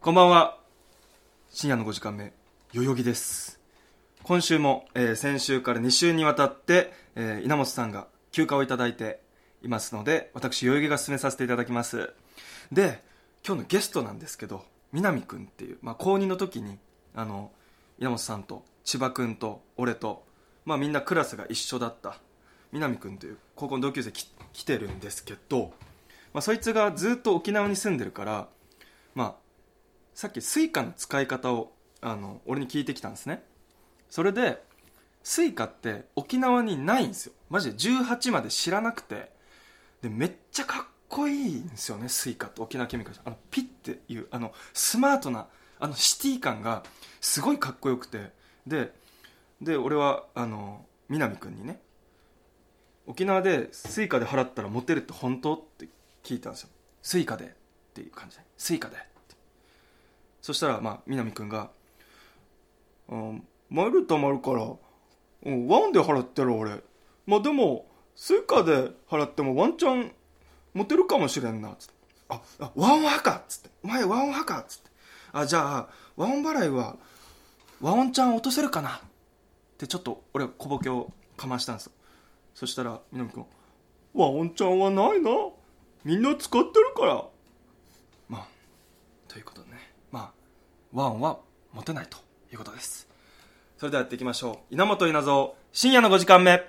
こんばんは。深夜の5時間目、代々木です。今週も、えー先週から2週にわたって、えー稲本さんが休暇をいただいていますので、私、代々木が進めさせていただきます。で、今日のゲストなんですけど、南くんっていう、まあ、高2の時に、あの、稲本さんと千葉くんと俺と、まあ、みんなクラスが一緒だった南くんという高校の同級生き来てるんですけど、まあ、そいつがずっと沖縄に住んでるから、まあ、さっき Suica の使い方をあの俺に聞いてきたんですね。それで Suica って沖縄にないんですよ。マジで18まで知らなくて。でめっちゃかっこいいんですよね Suica って沖縄県民からあのピッていうあのスマートなあのシティ感がすごいかっこよくて。でで俺はあの南くんにね沖縄で Suica で払ったらモテるって本当？って聞いたんですよ。 Suica でっていう感じで。 Suica で。ってそしたらまあ南くんが「うんマイル貯まるから、うん、 WAON で払ってる俺。まあでも Suica で払ってもワンチャンモテるかもしれんな」つって「ああ WAON 派か」っつって「お前 WAON 派か」っつって「あじゃあ WAON 払いはワンチャン落とせるかな」ってちょっと俺小ボケをかましたんですそしたら南くん「ワンチャンはないな。みんな使ってるから」まあということで。ワンはモテないということです。それではやっていきましょう。稲本稲造深夜の5時間目。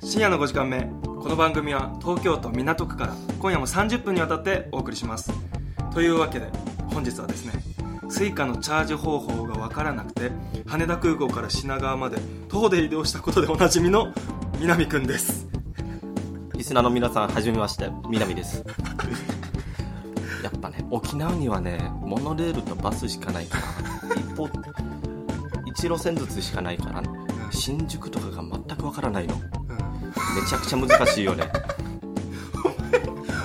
深夜の5時間目。この番組は東京都港区から今夜も30分にわたってお送りします。というわけで本日はですね Suica のチャージ方法がわからなくて羽田空港から品川まで徒歩で移動したことでおなじみの南くんですリスナーの皆さん、はじめまして、南です。やっぱね、沖縄にはね、モノレールとバスしかないから、一方、一路線ずつしかないから、新宿とかが全くわからないの。めちゃくちゃ難しいよね。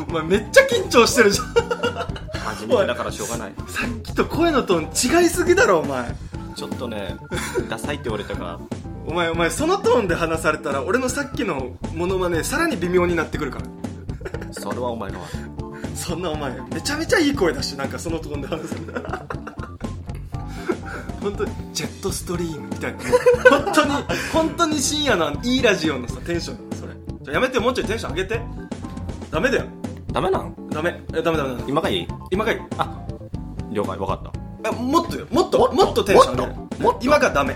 お前めっちゃ緊張してるじゃん初めてだからしょうがない。さっきと声のトーン違いすぎだろお前。ちょっとね、ダサいって言われたから、お前お前そのトーンで話されたら俺のさっきのモノマネさらに微妙になってくるから。それはお前の。そんなお前めちゃめちゃいい声だしなんかそのトーンで話すんだ本当にジェットストリームみたいな。本当に本当に深夜のいいラジオのさテンションそれ。じゃあやめてもうちょいテンション上げて。ダメだよダメなん？ダメ。えダメダメ。ダメ今がいい？今がいい。あ、了解、わかった。あもっとよ。もっと？もっとテンション上げるもっと？もっと今がダメ。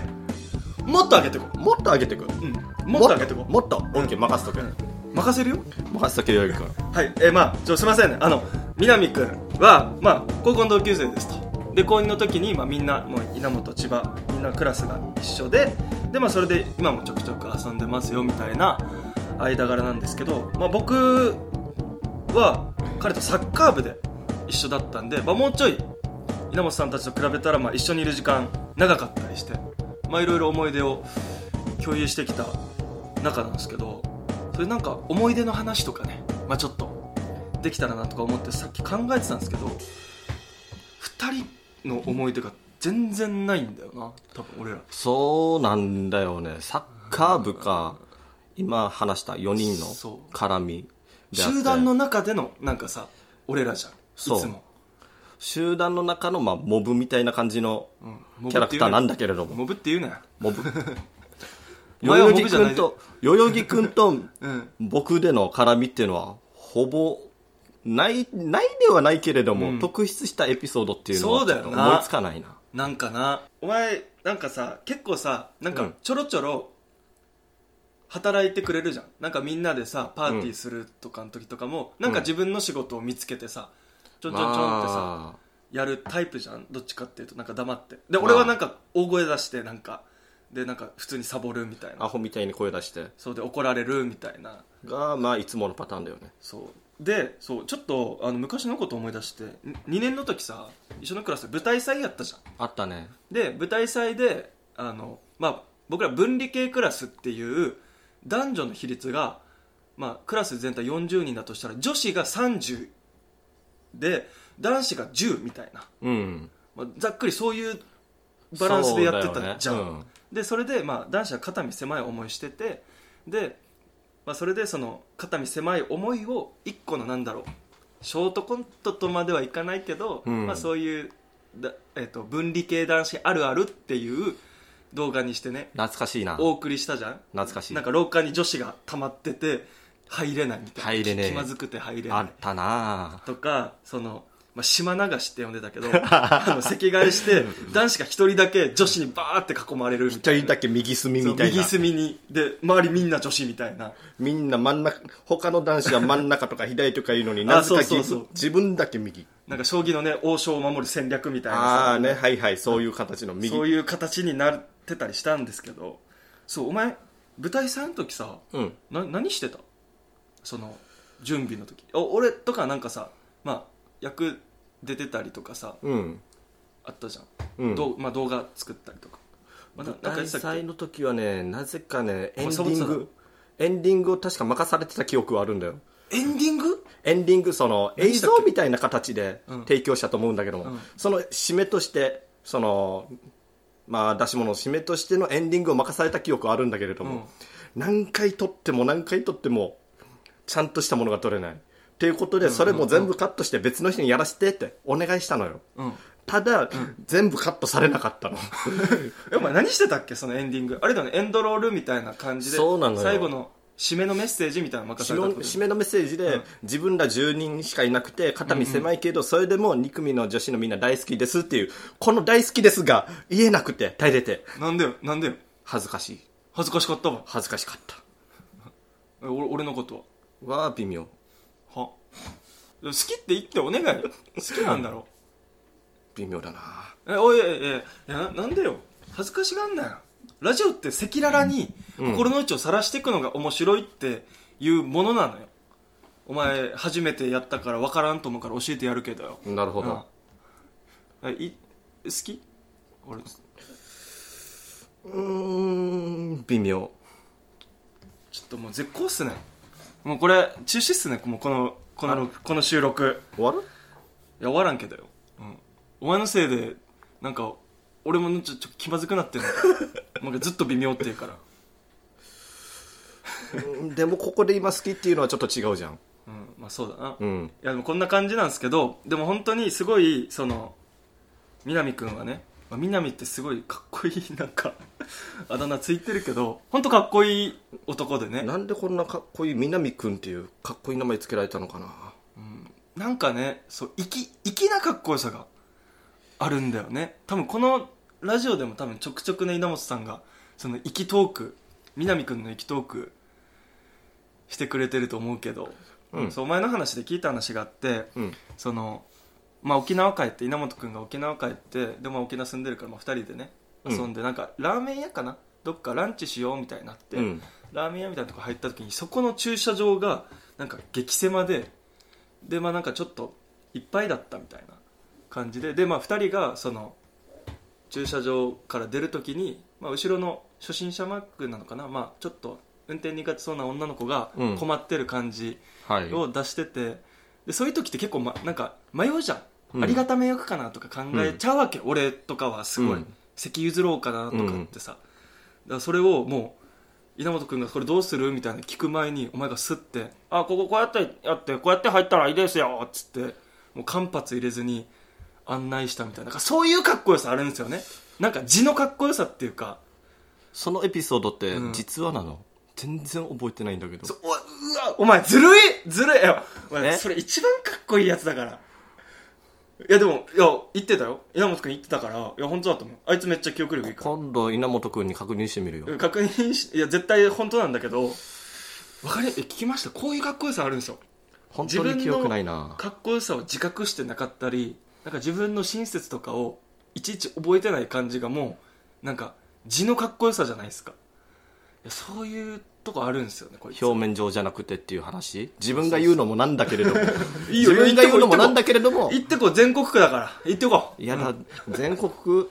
もっと上げてこもっと上げてく？う、うん、もっと上げてこもっと、オッケー、任せとけ。任せるよ。任せとけよ、ゆうく。ん。はい、えーまあ、ちょ、すいませんね。あの、南くんは、まあ、高校の同級生ですと。で、高2の時に、まあ、みんな、もう、稲本、千葉、みんなクラスが一緒で、で、まあ、それで、今もちょくちょく遊んでますよ、みたいな間柄なんですけど、まあ、僕は、彼とサッカー部で一緒だったんで、まあ、もうちょい、稲本さんたちと比べたら、まあ、一緒にいる時間、長かったりして、まあ、いろいろ思い出を共有してきた中なんですけど、それなんか思い出の話とかね、まあ、ちょっとできたらなとか思ってさっき考えてたんですけど2人の思い出が全然ないんだよな多分俺ら。そうなんだよね。サッカー部か、今話した4人の絡み集団の中でのなんかさ俺らじゃん。そう。いつも、集団の中の、まあ、モブみたいな感じのうん。モブキャラクターなんだけれども。モブって言うなよモブ。お 前は代々木モブじゃない。くんと、代々木くんと うん。僕での絡みっていうのは、ほぼ、ない、ないではないけれども、うん。特筆したエピソードっていうのはそうだよな。ちょっと思いつかないな。なんかな。お前なんかさ結構さなんかうん。ちょろちょろ働いてくれるじゃん。なんかみんなでさパーティーするとかの時とかも、なんか自分の仕事を見つけてさちょんちょんちょんってさ、まやるタイプじゃん？どっちかっていうとなんか黙って。で俺はなんか大声出してなんかでなんか普通にサボるみたいあ、アなホみたいに声出して。そうで怒られるみたいな。が、まあ、いつものパターンだよね。そう。でそうちょっとあの昔のこと思い出して2年の時さ一緒のクラスで舞台祭やったじゃん。あったね。で舞台祭であの、まあ、僕ら分離系クラスっていう男女の比率が、まあ、クラス全体40人だとしたら女子が30で男子が10みたいな、うん。まあ、ざっくりそういうバランスでやってたじゃん、そうだよね。でそれで、まあ、男子は肩身狭い思いしててで、まあ、それでその肩身狭い思いを一個のなんだろうショートコントとまではいかないけど、うん。まあ、そういうだ、えっと分離系男子あるあるっていう動画にしてね。懐かしいな。お送りしたじゃん。懐かしい。なんか廊下に女子が溜まってて入れないみたいな。入れねえ。気まずくて入れない。あったな。とかその、まあ、島流しって呼んでたけど あの席替えして男子が一人だけ女子にバーって囲まれるみたいな。一人だけ右隅みたいな。右隅に。で周りみんな女子みたいな。みんな真ん中他の男子は真ん中とか左とか言うのにあなぜかそうそうそう。自分だけ右。なんか将棋のね王将を守る戦略みたいな。さああねはいはい。そういう形の右。そういう形になってたりしたんですけどそうお前舞台祭の時さうん。な何してた？その準備の時。お俺とかなんかさまあ役出てたりとかさうん。あったじゃん、うん。どうまあ、動画作ったりとか、まあ、ななんかや大ってたっけ？祭の時はねなぜかねエンデサボってたィングエンディングを確か任されてた記憶はあるんだよ。エンディング？エンディングその映像みたいな形でうん。提供したと思うんだけども、うん。その締めとしてそのまあ出し物の締めとしてのエンディングを任された記憶はあるんだけれども、何回撮っても何回撮ってもちゃんとしたものが撮れない。っていうことでそれも全部カットして別の人にやらせてってお願いしたのよ。うん。ただ、全部カットされなかったの。えお前何してたっけそのエンディング。あれだよねエンドロールみたいな感じでそうなのよ。最後の締めのメッセージみたいなの任されたってこと締めのメッセージで、自分ら10人しかいなくて肩身狭いけど、それでも2組の女子のみんな大好きですっていうこの大好きですが言えなくて耐えれて。なんでよなんでよ？恥ずかしい。恥ずかしかったわ。恥ずかしかった。え俺俺のことわあ微妙。は？は好きって言ってお願いよ。好きなんだろ微妙だな。えおいえいえいやななんでよ？恥ずかしがんなよラジオって赤裸々に心の内を晒していくのが面白いっていうものなのよ。お前初めてやったから分からんと思うから教えてやるけどよ。なるほど、うん。えい好き？俺うーん微妙。ちょっともう絶好っすね。もうこれ中止っすね。もうこのこのこの収録。終わる？いや終わらんけどよ、うん、お前のせいでなんか俺もちょちょ気まずくなってんの。なんかずっと微妙って言うから。うんでもここで今好きっていうのはちょっと違うじゃん。うんまあそうだな、いうん。やでもこんな感じなんですけどでも本当にすごいその南くんはね、まあ、南ってすごいかっこいいなんか あだ名ついてるけど本当かっこいい男でね。なんでこんなかっこいい南くんっていうかっこいい名前つけられたのかな？なんかねそう粋粋なかっこよさがあるんだよね。多分このラジオでも多分ちょくちょくね稲本さんがその粋トーク南くんの粋トークしてくれてると思うけど、うん。そうお前の話で聞いた話があって、うん。そのまあ、沖縄帰って稲本君が沖縄帰ってでも沖縄住んでるから、まあ、2人でねうん。遊んで、なんかラーメン屋かな？どっかランチしようみたいになって、うん。ラーメン屋みたいなとこ入った時にそこの駐車場がなんか激狭ででまあなんかちょっといっぱいだったみたいな感じででまあ2人がその駐車場から出る時に、まあ、後ろの初心者マークなのかな、まあ、ちょっと運転苦手そうな女の子がうん。困ってる感じはい。を出してて、でそういう時って結構、ま、なんか迷うじゃん、うん。ありがた迷惑かなとか考えちゃうわけ、俺とかはすごい、うん。席譲ろうかなとかってさ、だからそれをもう稲本君がこれどうする？みたいな聞く前にお前がスッて「あこここうやってやってこうやって入ったらいいですよ」っつってもう間髪入れずに案内したみたいななんかそういうかっこよさあるんですよね。なんか字のかっこよさっていうか。そのエピソードってうん。実話なの、全然覚えてないんだけど。そううわうわお前ずるいずるい。よお前え？それ一番かっこいいやつだから。いやでもいや言ってたよ。稲本君言ってたから。いや本当だと思う。あいつめっちゃ記憶力いいから。今度稲本君に確認してみるよ。確認しいや絶対本当なんだけど。わかりえ聞きました？こういうかっこよさあるんですよ。本当に記憶ないな。かっこよさを自覚してなかったりなんか自分の親切とかをいちいち覚えてない感じがもうなんか字のかっこよさじゃないですか。いやそういうとこあるんですよね表面上じゃなくてっていう話。自分が言うのもなんだけれども。いいよ自分が言うのもなんだけれども。行ってこう全国区だから。行ってこうやだ。全国区？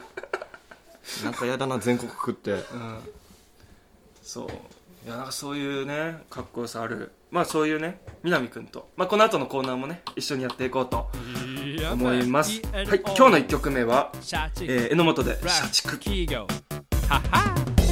なんかやだな全国区って。うん。そう。いやなんかそういうねかっこよさあるまあそういうね南くんと、まあ、この後のコーナーもね一緒にやっていこうと思います。はい今日の1曲目は、えー、榎本で「社畜」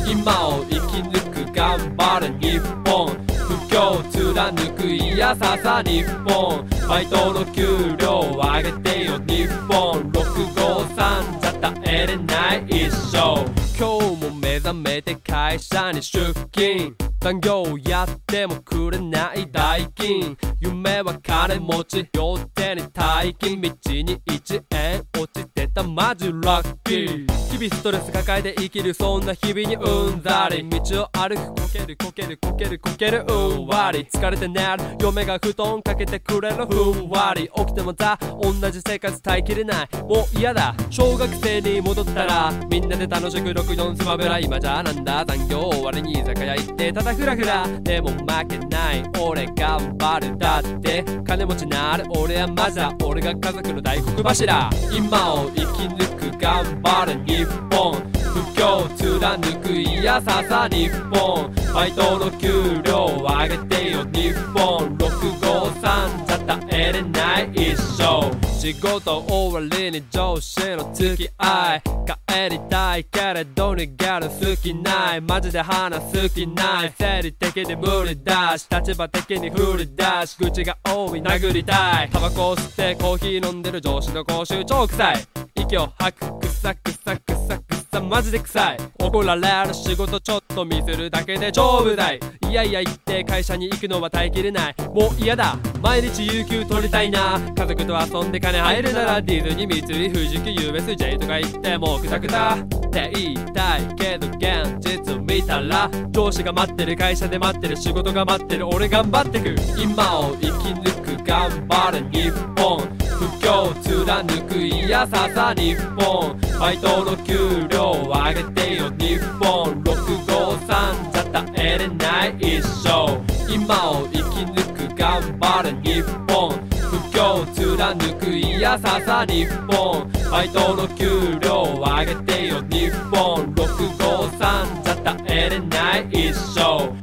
今を生き抜く頑張る日本。不況貫くいやささ日本。バイトの給料を上げてよ日本。653じゃ耐えれない一生。今日も目覚めて会社に出勤残業やってもくれない代金。夢は金持ち両手に大金道に1円落ちてたマジラッキー。日々ストレス抱えて生きるそんな日々にうんざり。道を歩くこけるこけるこけるこけるうんわり。疲れて寝る嫁が布団かけてくれるふんわり。起きてもさ同じ生活耐えきれない。もう嫌だ。小学生に戻ったらみんなで楽しく64スマブラ今じゃなんだ？残業終わりに居酒屋行ってただフラフラでも負けない俺頑張るだって金持ちなる俺はまだ俺が家族の大黒柱。今を生き抜く頑張る日本。不況貫くいやささ日本。バイトの給料を上げてよ日本。653じゃ耐えれない一生仕事終わりに上司の付き合い。帰りたいけれど逃げる好きない。マジで話す気ない。生理的に無理だし。立場的に不利だし。口が多い。殴りたい。タバコ吸ってコーヒー飲んでる上司の口臭超臭い。息を吐く。くさくさくさくさ。マジで臭い。怒られる仕事ちょっと見せるだけで超無題いやいや言って会社に行くのは耐えきれない。もう嫌だ。毎日有給取りたいな。家族と遊んで金入るならディズニー三井富士急 USJ とか行ってもうくたくた。って言いたいけど現実見たら上司が待ってる会社で待ってる仕事が待ってる。俺頑張ってく。今を生き抜く頑張る日本。不況貫くいやささ日本。バイトの給料を上げてよ日本。653じゃ耐えれない一生。今を生き抜く頑張る日本。不況貫くいやささ日本バイトの給料を上げてよ日本。653じゃ耐えれない一生。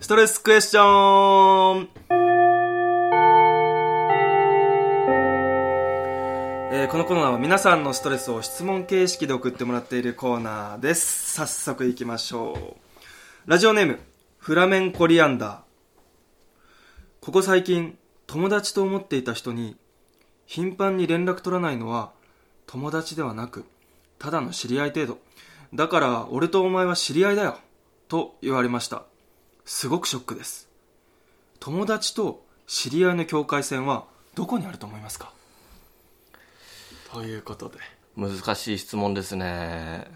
ストレスクエスチョン。えーこのコーナーは皆さんのストレスを質問形式で送ってもらっているコーナーです。早速いきましょう。ラジオネームフラメンコリアンダー。ここ最近友達と思っていた人に頻繁に連絡取らないのは友達ではなくただの知り合い程度。だから俺とお前は知り合いだよと言われました。すごくショックです。友達と知り合いの境界線はどこにあると思いますか？ということで。難しい質問ですね。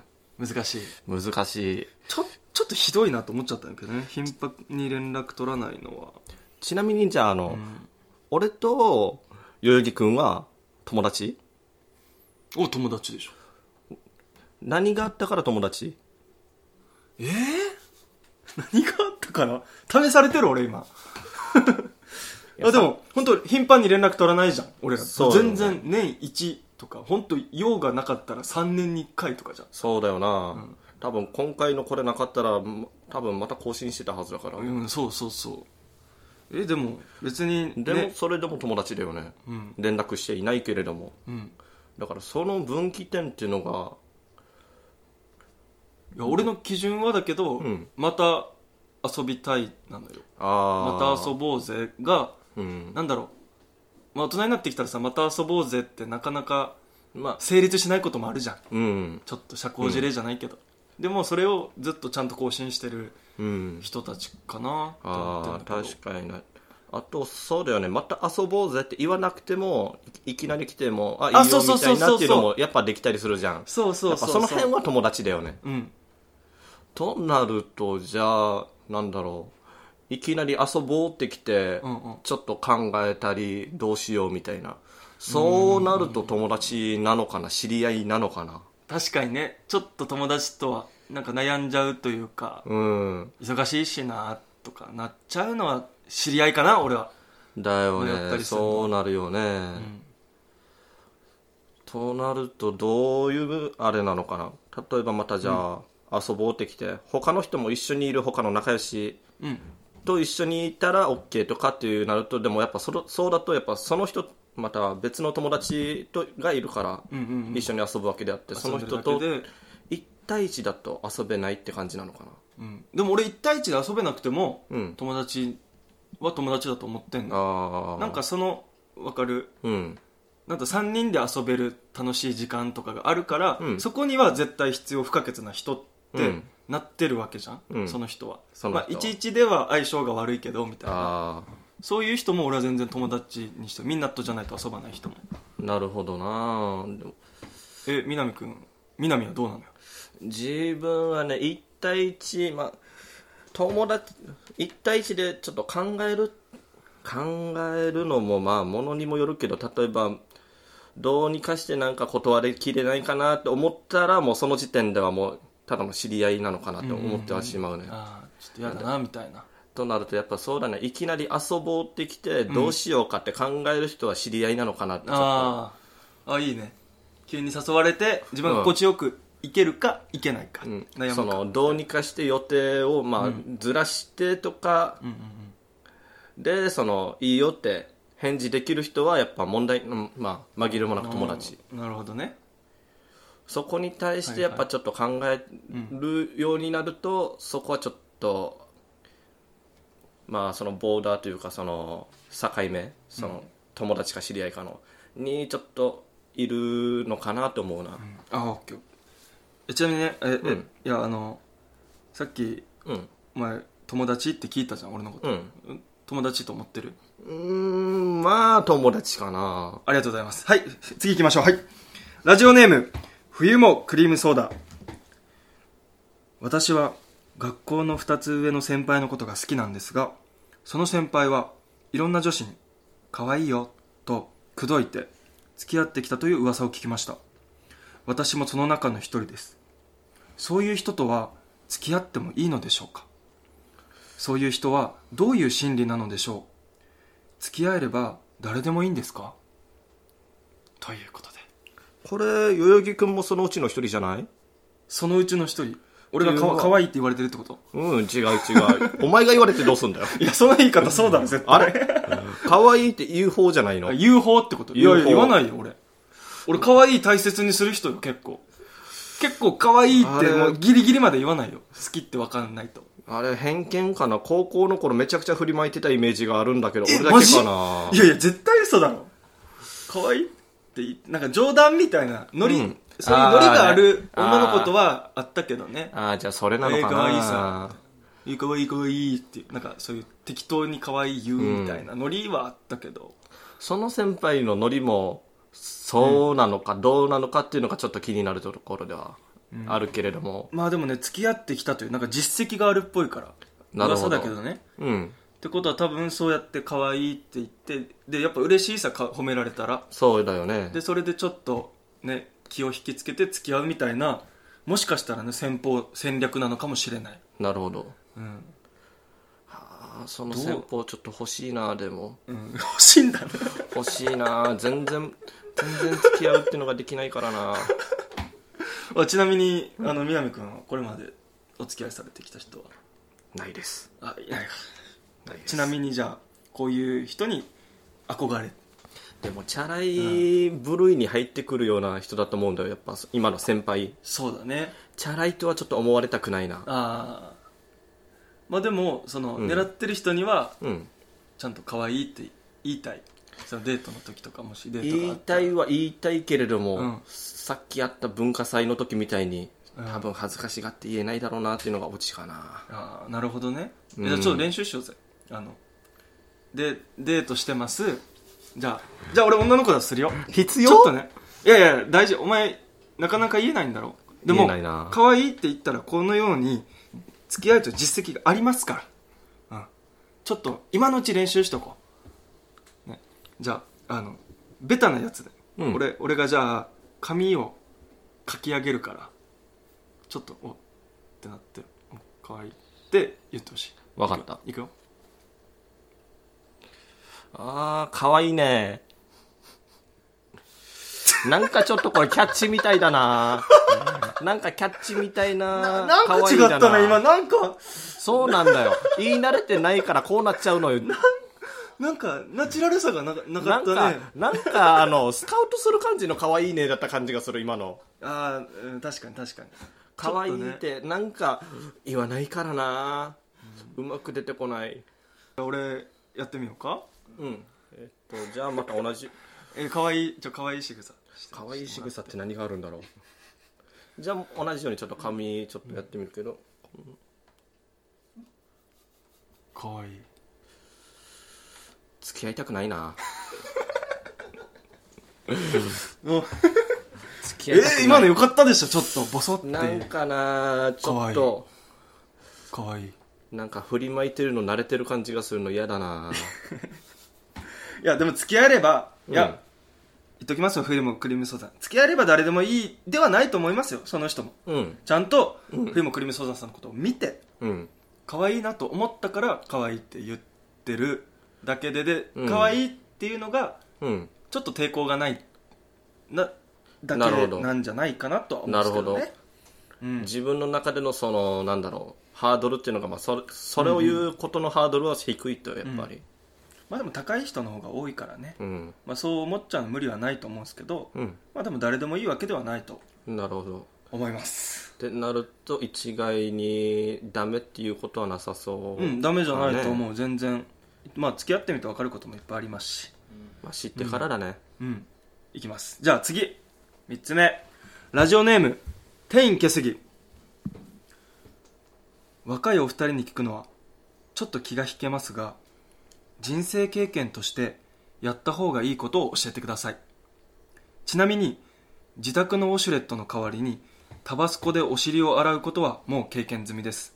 難しい。難しい。ちょちょっとひどいなと思っちゃったんだけどね。頻繁に連絡取らないのは。ちなみにじゃああの、俺と代々木君は友達？お友達でしょ。何があったから友達？ええ何があったかな？試されてる俺今。あでも本当頻繁に連絡取らないじゃん俺ら。全然年1とか本当用がなかったら3年に1回とかじゃん。そうだよな、多分今回のこれなかったらん多分また更新してたはずだから、うんそうそうそう。えでも別にでもね。それでも友達だよね、ん。連絡していないけれども。うん。だからその分岐点っていうのがいや俺の基準はだけど、ん。また遊びたいなのよ。また遊ぼうぜがうん。なんだろう、まあ、大人になってきたらさまた遊ぼうぜってなかなかまあ成立しないこともあるじゃん。うん。ちょっと社交辞令じゃないけど、でもそれをずっとちゃんと更新してるうん。人たちかなと思って確かに。ねあとそうだよね。また遊ぼうぜって言わなくてもいいきなり来てもあいいよみたいなっていうのもやっぱできたりするじゃん。そうそうそうその辺は友達だよね。うん。となるとじゃあなんだろういきなり遊ぼうってきて、うんうん。ちょっと考えたりどうしようみたいな。そうなると友達なのかな知り合いなのかな。確かにね。ちょっと友達とはなんか悩んじゃうというか、うん。忙しいしなとかなっちゃうのは知り合いかな俺は。だよね。そうなるよね、となるとどういうあれなのかな。例えばまたじゃあ、遊ぼうってきて他の人も一緒にいる他の仲良しうんと一緒にいたら OK とかっていうなるとでもやっぱそのそうだとやっぱその人また別の友達とがいるから一緒に遊ぶわけであって、その人遊とんでるだけで。1対1だと遊べないって感じなのかな。うん、でも俺1対1で遊べなくても、うん。友達は友達だと思ってんの。なんかその分かる？うん。なんか3人で遊べる楽しい時間とかがあるから、うん。そこには絶対必要不可欠な人ってうんなってるわけじゃん、うん。その人は。その人は。まあ、11では相性が悪いけどみたいな。あそういう人も俺は全然友達にしてみんなとじゃないと遊ばない人も。あなるほどな。でもえ南くん南はどうなのよ？自分はね1対1まあ友達1対1でちょっと考える考えるのもまあものにもよるけど例えばどうにかしてなんか断りきれないかなって思ったらもうその時点ではもうただの知り合いなのかなって思ってはしまうね、ああちょっと嫌だなみたいな。となるとやっぱそうだねいきなり遊ぼうってきてどうしようかって考える人は知り合いなのかなってちょっと。あああいいね。急に誘われて自分が心地よく行けるか行けないか、うん。悩むか。そのどうにかして予定をまあずらしてとか、うんうんでそのいいよって返事できる人はやっぱ問題、うんまあ、紛れもなく友達。うんなるほどねそこに対してやっぱちょっと考えるようになると、そこはちょっとまあそのボーダーというかその境目その友達か知り合いかのにちょっといるのかなと思うな。あオッケー。えちなみにねえ、えうん。いやあのさっきうん。お前友達って聞いたじゃん俺のこと、うんうん。友達と思ってる？うーんまあ友達かな。ありがとうございます。はい次行きましょう。はい。ラジオネーム冬もクリームソーダ。私は学校の2つ上の先輩のことが好きなんですがその先輩はいろんな女子に「可愛いよ」と口説いて付き合ってきたという噂を聞きました。私もその中の一人です。そういう人とは付き合ってもいいのでしょうか？そういう人はどういう心理なのでしょう？付き合えれば誰でもいいんですか？ということこれ代々木君もそのうちの一人じゃない？そのうちの一人。俺がかっていうのは可愛いって言われてるってこと？うん違う違う。お前が言われてどうすんだよ。いやその言い方そうだろ絶対。あれ？可愛いって言う方じゃないの？あ UFO ってこと？いやい UFO や言わないよ俺。俺可愛い大切にする人よ結構。結構可愛いってもうギリギリまで言わないよ。好きって分かんないと。あれ偏見かな？高校の頃めちゃくちゃ振りまいてたイメージがあるんだけどえ俺だけかな？いやいや絶対嘘だろ。可愛いって言なんか冗談みたいなノリ、うん。そういうノリがある女の子とはあったけどね。ああじゃあそれなのかえー可愛いなさ。いい可愛い可愛いってなんかそういう適当に可愛い言うみたいなノリはあったけど、その先輩のノリもそうなのかどうなのかっていうのがちょっと気になるところではあるけれども。まあでもね付き合ってきたというなんか実績があるっぽいから。なるほど。噂だけどね。うんってことは多分そうやって可愛いって言ってでやっぱ嬉しいさか褒められたら。そうだよね。でそれでちょっとね気を引きつけて付き合うみたいなもしかしたらね戦法戦略なのかもしれない、なるほど。うん。あーその戦法ちょっと欲しいなでも。うん、欲しいんだね。欲しいな全然全然付き合うっていうのができないからな。あちなみにあの南君はこれまでお付き合いされてきた人は？ないです。あいない。かないですちなみにじゃあこういう人に憧れ。でもチャラい部類に入ってくるような人だと思うんだよやっぱ今の先輩。そうだね。チャラいとはちょっと思われたくないな。ああまあでもその、うん。狙ってる人にはうん。ちゃんと可愛いって言いたい。そのデートの時とかもしデートが言いあったら。たいは言いたいけれども、うん。さっきあった文化祭の時みたいにうん。多分恥ずかしがって言えないだろうなっていうのがオチかな。ああなるほどね、うん。じゃあちょっと練習しようぜあのでデートしてます。じゃあじゃあ俺女の子だとするよ。必ちょっとね。いやいや大事。お前なかなか言えないんだろ。でも言えないな。可愛いって言ったらこのように付き合いと実績がありますから、うん、ちょっと今のうち練習しとこう、ね、じゃああのベタなやつで、うん。俺俺がじゃあ髪をかき上げるから。ちょっとおってなってお可愛いって言ってほしい。わかった。いくよあーかわいいね。なんかちょっとこれキャッチみたいだな。なんかキャッチみたいななんか違ったね今。なんか。そうなんだよ。言い慣れてないからこうなっちゃうのよ。なんかナチュラルさがなかなかなんかったね。なんかあのスカウトする感じの可愛いねだった感じがする今の。ああ、うん、確かに確かに。可愛いちょっとね。ってなんか言わないからな。うまく出てこない。俺やってみようかうん。えっとじゃあまた同じ。え可愛いちょ可愛い仕草。可愛い仕草って何があるんだろう。じゃあ同じようにちょっと髪ちょっとやってみるけど、可愛い。付き合いたくないな。お付きえ合いたくない。ー、今のよかったでしょ？ちょっとボソって。なんかなちょっと。可愛いい。なんか振りまいてるの慣れてる感じがするの嫌だなやでも付き合えればいや、うん言っときますよ冬もクリームソーダ付き合えれば誰でもいいではないと思いますよその人も。うん。ちゃんとうん。冬もクリームソーダさんのことを見てうん。可愛いなと思ったから可愛いって言ってるだけででうん。可愛いっていうのがうん。ちょっと抵抗がないなだけなんじゃないかなとは思うんですけどね。なるうん。自分の中でのそのなんだろうハードルっていうのが、まあ、それそれを言うことのハードルは低いとやっぱりまあでも高い人の方が多いからね、うん。まあ、そう思っちゃう無理はないと思うんですけど、うん、まあでも誰でもいいわけではないとなるほど。思います。ってなると一概にダメっていうことはなさそう。うんダメじゃないとう、思う全然。まあ付き合ってみて分かることもいっぱいあります。しまあ、知ってからだね、うん。いきます。じゃあ次。3つ目。ラジオネーム。テインケスギ若いお二人に聞くのはちょっと気が引けますが人生経験としてやった方がいいことを教えてください。ちなみに自宅のウォシュレットの代わりにタバスコでお尻を洗うことはもう経験済みです。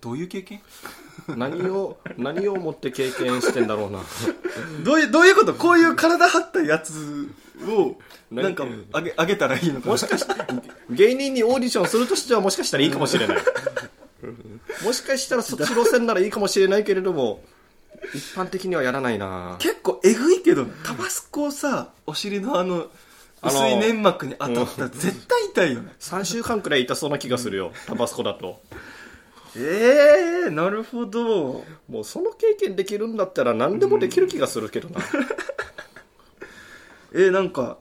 どういう経験？何を何をもって経験してんだろうな。どういうどういうこと？こういう体張ったやつを何？なんかあげあげたらいいのかな。もしかして芸人にオーディションするとしてはもしかしたらいいかもしれない もしかしたらそっち路線ならいいかもしれないけれども一般的にはやらないな。結構えぐいけどタバスコをさお尻のあの薄い粘膜に当たったら絶対痛いよね。3週間くらい痛そうな気がするよタバスコだと。ええー、なるほど。もうその経験できるんだったら何でもできる気がするけどな、えー、なんか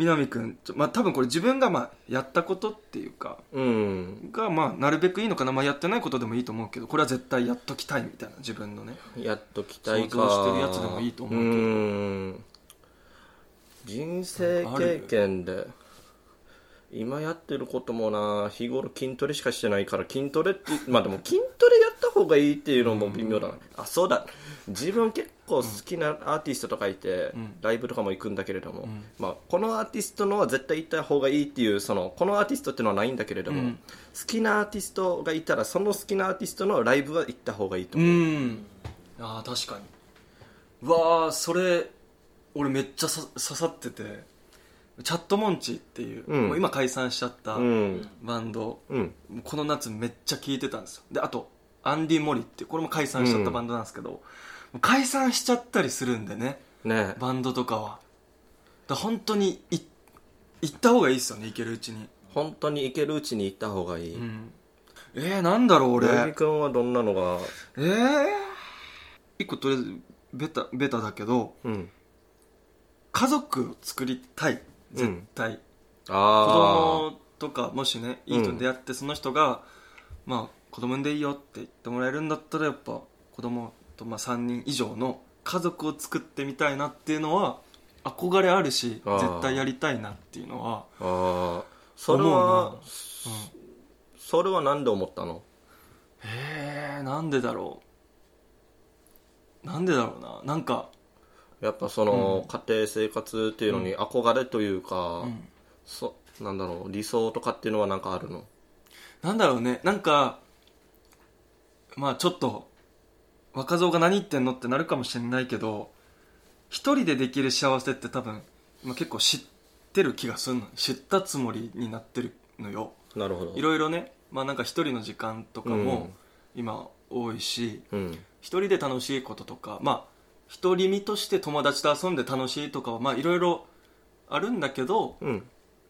南くんちょまあ多分これ自分がまあやったことっていうかうん。がまあなるべくいいのかな、まあ、やってないことでもいいと思うけどこれは絶対やっときたいみたいな自分のね。やっときたいか。想像してるやつでもいいと思うけど。ん。人生経験で今やってることもな日頃筋トレしかしてないから筋トレってまあでも筋トレや方がいいっていうのも微妙だな、あそうだ。自分結構好きなアーティストとかいて、ん。ライブとかも行くんだけれども、ん。まあ、このアーティストのは絶対行った方がいいっていうそのこのアーティストっていうのはないんだけれども、うん。好きなアーティストがいたらその好きなアーティストのライブは行った方がいいとう思う、ん。ああ確かに。うわあそれ俺めっちゃさ刺さっててチャットモンチっていう,、うん。もう今解散しちゃったうん。バンド、うん。この夏めっちゃ聴いてたんですよ。であとアンディ・モリってこれも解散しちゃったバンドなんですけど、もう解散しちゃったりするんでねね。バンドとかは。だ本当にい行った方がいいですよね行けるうちに。本当に行けるうちに行った方がいい、うん。えー、なんだろう俺。八木君はどんなのが？えー、一個とりあえずベタベタだけどうん。家族を作りたい。絶対、子あ供とかもしねいい人に出会ってその人が、まあ子供産んでいいよって言ってもらえるんだったらやっぱ子供とまあ3人以上の家族を作ってみたいなっていうのは憧れあるし絶対やりたいなっていうのはあああそれ思うなはそれは何で思ったの？へえなんでだろう。なんでだろうな。なんかやっぱその、家庭生活っていうのに憧れというか、うん。そなんだろう理想とかっていうのは何かあるの？なんだろうね。なんかまあちょっと若造が何言ってんのってなるかもしれないけど一人でできる幸せって多分今結構知ってる気がするの知ったつもりになってるのよ。なるほど。いろいろね。まあなんか一人の時間とかうん。も今多いしうん。一人で楽しいこととかまあ独り身として友達と遊んで楽しいとかはまあいろいろあるんだけどうん。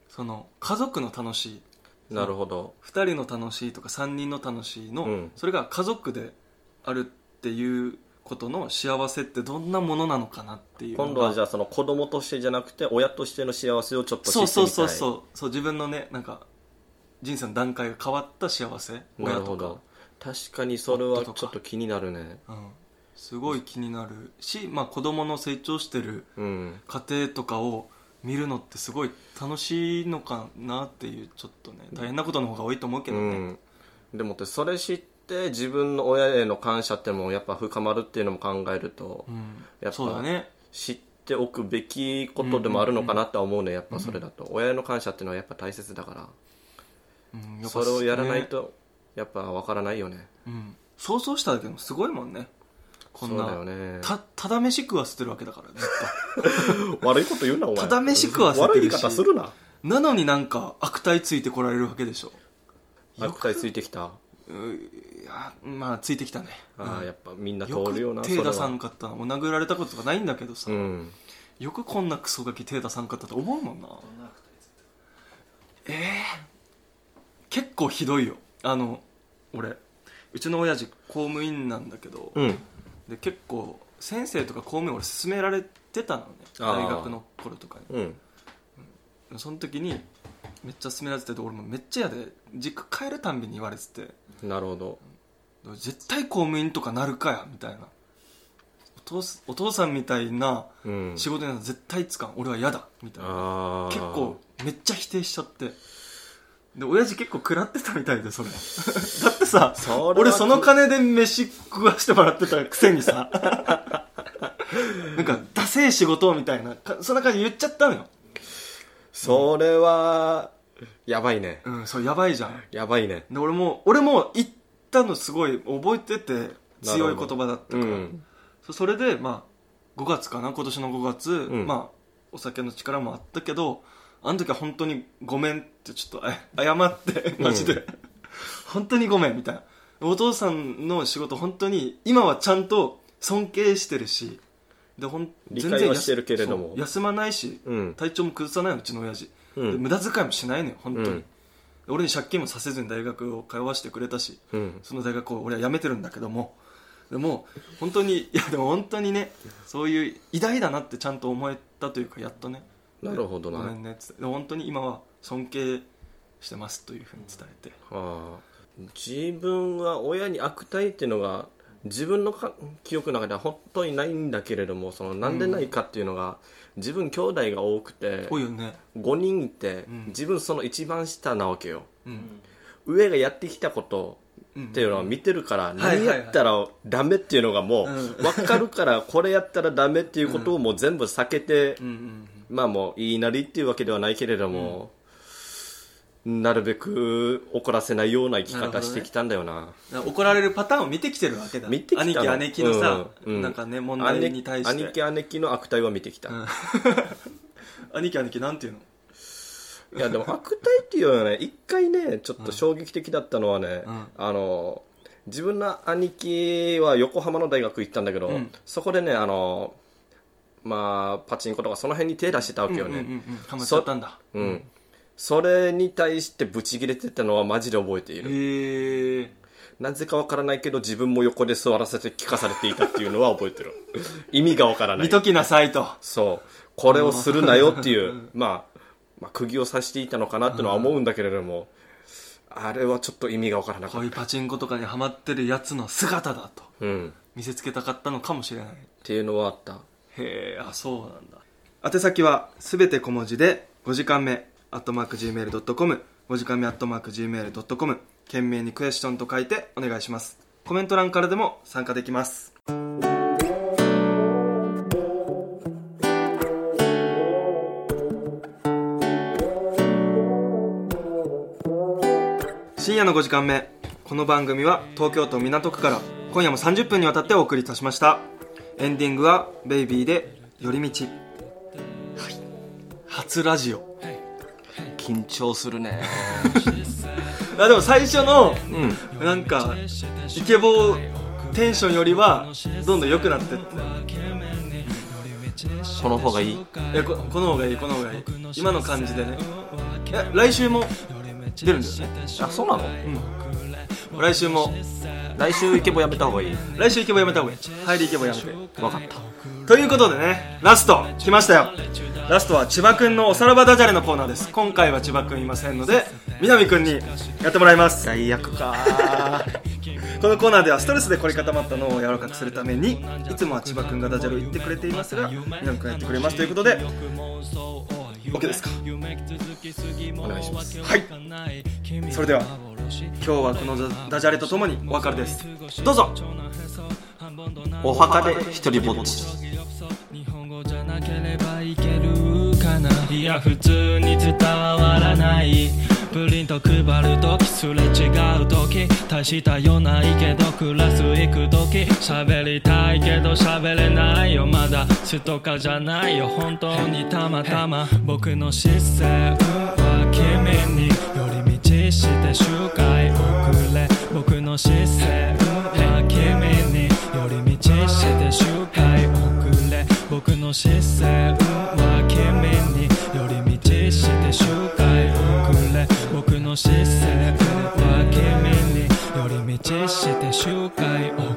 その家族の楽しいなるほど。2人の楽しいとか3人の楽しいの、うん。それが家族であるっていうことの幸せってどんなものなのかなっていう今度はじゃあその子供としてじゃなくて親としての幸せをちょっと知ってそうみたい。うそそうそう。そう自分のねなんか人生の段階が変わった幸せ。な親とか。確かにそれはちょっと気になるね。うん、すごい気になるし、まあ、子供の成長してるうん。家庭とかを見るのってすごい楽しいのかなっていうちょっとね大変なことの方が多いと思うけどね、うん、でもってそれ知って自分の親への感謝ってのもやっぱ深まるっていうのも考えると、うん。やっぱそうだね。知っておくべきことでもあるのかなとは思うねやっぱそれだと、親への感謝っていうのはやっぱ大切だから。うん。やっぱそれをやらないねとやっぱ分からないよね。うん、想像しただけでもすごいもんねこんなよね。たただ飯食わせてるわけだからずっ 悪いこと言うなお前。ただ飯食わせてるし。悪い言い方するな。となのになんか悪態ついてこられるわけでしょ。悪態ついてきた。ういやまあついてきたね。ああやっぱみんな通よるよなく手出さんかったなもう殴られたこととかないんだけどさ、うん。よくこんなクソガキ手出さんかったと思うもんな。ええ結構ひどいよ。あの俺。うちの親父公務員なんだけど、うんで結構先生とか公務員俺勧められてたのね。大学の頃とかに。うん。その時にめっちゃ勧められてて俺もめっちゃ嫌で実家帰るたんびに言われてて。なるほど。絶対公務員とかなるかやみたいな。お父すお父さんみたいなうん。仕事には絶対つかん。俺は嫌だみたいな。結構めっちゃ否定しちゃってで親父結構食らってたみたいでそれ。だってさそ俺その金で飯食わしてもらってたくせにさ。なんかダセえ仕事みたいなかそんな感じ言っちゃったのよ。それはやばいね。うんそれやばいじゃん。やばいね。で俺も俺も言ったのすごい覚えてて強い言葉だったから、うん。そそれでまあ5月かな今年の5月、ん。まあお酒の力もあったけどあの時は本当にごめんってちょっとえ謝ってマジで、本当にごめんみたいな。お父さんの仕事本当に今はちゃんと尊敬してるしでほん理解はしてるけれども。休まないし、うん。体調も崩さないのうちの親父、うん。で無駄遣いもしないのよ本当に、うん。俺に借金もさせずに大学を通わせてくれたし、うん。その大学を俺は辞めてるんだけども。でも本当にいやでも本当にねそういう偉大だなってちゃんと思えたというかやっとねなるほどな。ごめんね。っつって本当に今は尊敬してますというふうに伝えて。ああ。自分は親に悪態っていうのが自分のか記憶の中では本当にないんだけれどもそのなんでないかっていうのが、自分兄弟が多くて多いよね。5人いて、うん。自分その一番下なわけよ。うん。上がやってきたことうん。っていうのは見てるから、はいはい何やったらダメっていうのがもううん。分かるからこれやったらダメっていうことをもう全部避けて、うんうんまあもう言いなりっていうわけではないけれども、なるべく怒らせないような生き方してきたんだよな。だから怒られるパターンを見てきてるわけだ。見てきたの。兄貴姉貴のさ、うんうん。なんかね問題に対して。兄貴姉貴の悪態は見てきた、うん。兄貴兄貴なんていうの？いやでも悪態っていうのはね一回ねちょっと衝撃的だったのはね、うん。あの自分の兄貴は横浜の大学行ったんだけど、うん。そこでねあのまあパチンコとかその辺に手出してたわけよね、うんうんうんうん。ハマっちゃったんだ。うん。それに対してブチ切れてたのはマジで覚えている、へえ。なぜかわからないけど自分も横で座らせて聞かされていたっていうのは覚えてる。意味がわからない。見ときなさいと。そう。これをするなよっていう、まあ、まあ釘を刺していたのかなってのは思うんだけれども、あれはちょっと意味がわからなかっこういうパチンコとかにハマってるやつの姿だとた、うん、っ見せつけたかったのかもしれない。ていうのはあったへえあそうなんだ。宛先はすべて小文字で5時間目アットマーク Gmail.com 5時間目アットマーク Gmail.com 懸命にクエスチョンと書いてお願いします。コメント欄からでも参加できます。深夜の5時間目。この番組は東京都港区から今夜も30分にわたってお送りいたしました。エンディングは「ベイビーで寄り道」はい。初ラジオ。緊張するね。あでも最初のうん。なんかイケボテンションよりはどんどん良くなってって。この方がいい？えここの方がいいこの方がいい。今の感じでね。来週も？出るんだよね。あそうなの？うん。来週も来週イケボやめた方がいい。来週イケボやめた方がいい。入りイケボやめて。分かった。ということでねラスト。来ましたよ。ラストは千葉くんのおさらばダジャレのコーナーです。今回は千葉くんいませんので南くんにやってもらいます。最悪か。このコーナーではストレスで凝り固まった脳を柔らかくするためにいつもは千葉くんがダジャレを言ってくれていますが南くんがやってくれます。ということで OK ですか。お願いします。はい。それでは今日はこのダダジャレとともにお別れです。どうぞ。お墓で一人ぼっち。日本語じゃなければいけるかな。いや普通に伝わらない。プリント配るときすれ違うとき大したようないけどクラス行くとき喋りたいけど喋れないよ。まだストカじゃないよ。本当にたまたま。僕の視線は君に寄りして周回遅れ。僕の視線は君に寄り道して周回遅れ。僕の視線は君に寄り道して周回遅れ。僕の視線は君に寄り道して周回遅れ。